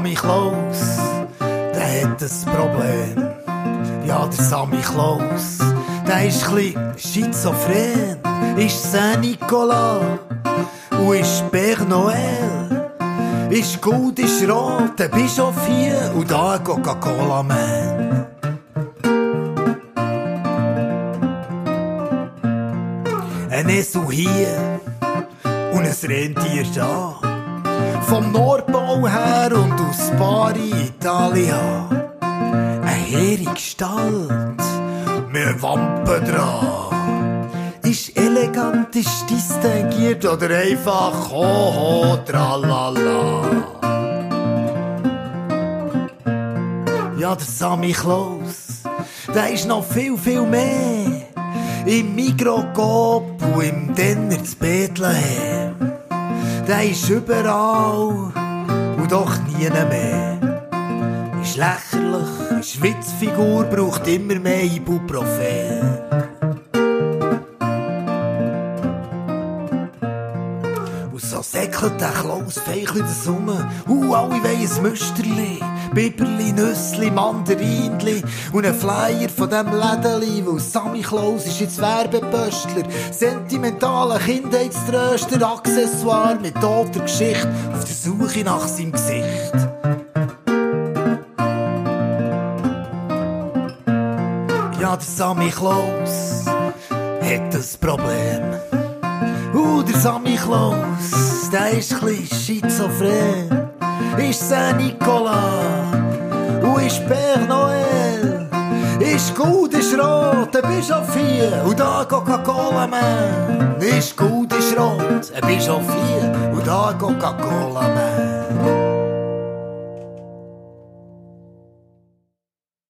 Klaus, der hat ein Problem. Ja, der Sammy Klaus, der ist chli schizophren, ist Saint-Nicolas und ist Père Noël. Ist gut, ist rot, der Bischof hier und da ein Coca-Cola-Man. Ein Esel hier und ein Rentier da. Vom Nordpol her und aus Bari, Italia. Eine hehre Gestalt mit Wampen dran. Ist elegant, ist distinguiert oder einfach ho ho tralala. Ja, der Sammy Klaus, der ist noch viel, viel mehr. Im Mikrokop und im Denner zu Bethlehem. Der ist überall und doch nie mehr. Ist lächerlich, ist Witzfigur, braucht immer mehr Ibuprofen. So säckelt der Klaus feich wieder Summe. Uh, alle wollen ein Müsterli. Biberli, Nüssli, Mandarinli und ein Flyer von dem Lädeli, weil Sammy Klaus ist jetzt Werbepöstler, sentimentaler Kindheitströster, Accessoire mit toter Geschichte, auf der Suche nach seinem Gesicht. Ja, der Sammy Klaus hat ein Problem. Uh, der Sammy Klaus, der ist chli schizophren. Ist Saint-Nicolas und ist Père Noël. Ist gut, ist rot, ein Bischof hier und da Coca-Cola Man. Ist gut, ist rot, ein Bischof hier und da Coca-Cola Man.